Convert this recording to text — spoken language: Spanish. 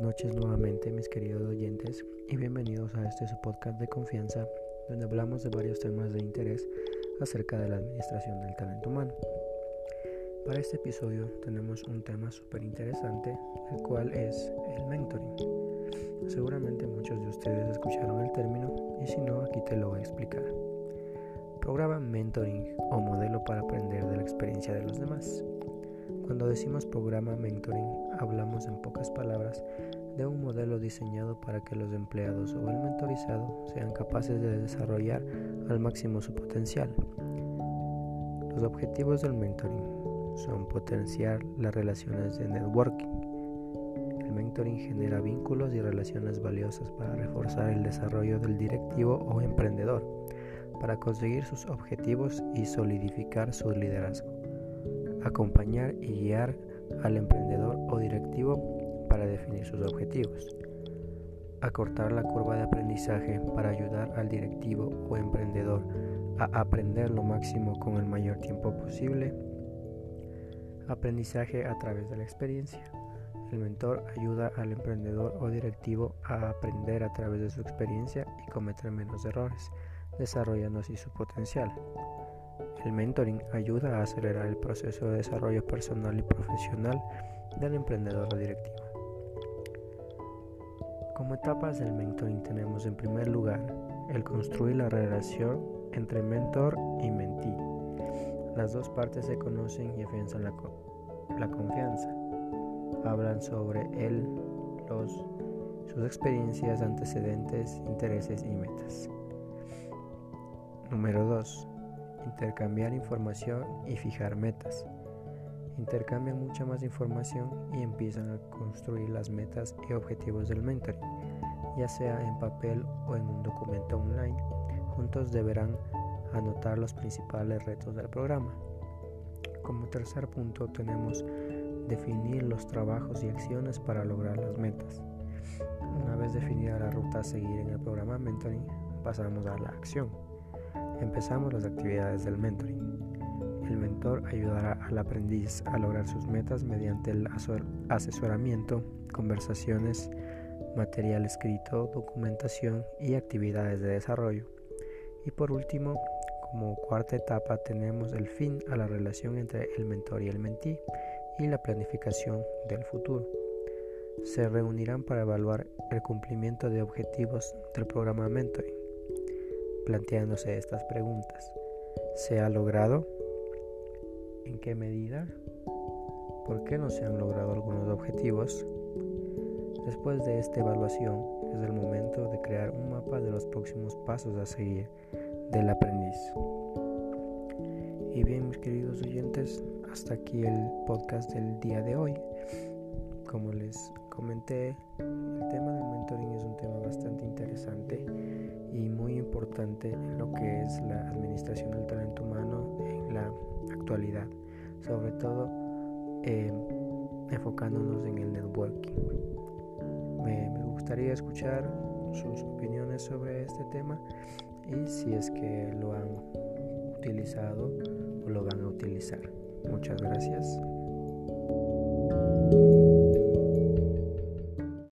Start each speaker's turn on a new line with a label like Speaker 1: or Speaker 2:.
Speaker 1: noches nuevamente mis queridos oyentes y bienvenidos a este su podcast de confianza donde hablamos de varios temas de interés acerca de la administración del talento humano. Para este episodio tenemos un tema súper interesante, el cual es el mentoring. Seguramente muchos de ustedes escucharon el término y si no aquí te lo voy a explicar. Programa mentoring o modelo para aprender de la experiencia de los demás. Cuando decimos programa mentoring, hablamos en pocas palabras de un modelo diseñado para que los empleados o el mentorizado sean capaces de desarrollar al máximo su potencial. Los objetivos del mentoring son potenciar las relaciones de networking. El mentoring genera vínculos y relaciones valiosas para reforzar el desarrollo del directivo o emprendedor, para conseguir sus objetivos y solidificar su liderazgo acompañar y guiar al emprendedor o directivo para definir sus objetivos, acortar la curva de aprendizaje para ayudar al directivo o emprendedor a aprender lo máximo con el mayor tiempo posible, aprendizaje a través de la experiencia. El mentor ayuda al emprendedor o directivo a aprender a través de su experiencia y cometer menos errores, desarrollando así su potencial. El mentoring ayuda a acelerar el proceso de desarrollo personal y profesional del emprendedor o directivo. Como etapas del mentoring tenemos en primer lugar el construir la relación entre mentor y mentee. Las dos partes se conocen y afianzan la, la confianza. Hablan sobre él, los, sus experiencias, antecedentes, intereses y metas. Número 2 intercambiar información y fijar metas. Intercambian mucha más información y empiezan a construir las metas y objetivos del mentoring, ya sea en papel o en un documento online. Juntos deberán anotar los principales retos del programa. Como tercer punto tenemos definir los trabajos y acciones para lograr las metas. Una vez definida la ruta a seguir en el programa mentoring, pasamos a la acción. Empezamos las actividades del mentoring. El mentor ayudará al aprendiz a lograr sus metas mediante el asesoramiento, conversaciones, material escrito, documentación y actividades de desarrollo. Y por último, como cuarta etapa tenemos el fin a la relación entre el mentor y el mentí y la planificación del futuro. Se reunirán para evaluar el cumplimiento de objetivos del programa mentoring planteándose estas preguntas. ¿Se ha logrado? ¿En qué medida? ¿Por qué no se han logrado algunos objetivos? Después de esta evaluación es el momento de crear un mapa de los próximos pasos a seguir del aprendiz. Y bien mis queridos oyentes, hasta aquí el podcast del día de hoy. Como les comenté, el tema del mentoring es un tema bastante interesante y muy importante en lo que es la administración del talento humano en la actualidad, sobre todo eh, enfocándonos en el networking. Me, me gustaría escuchar sus opiniones sobre este tema y si es que lo han utilizado o lo van a utilizar. Muchas gracias.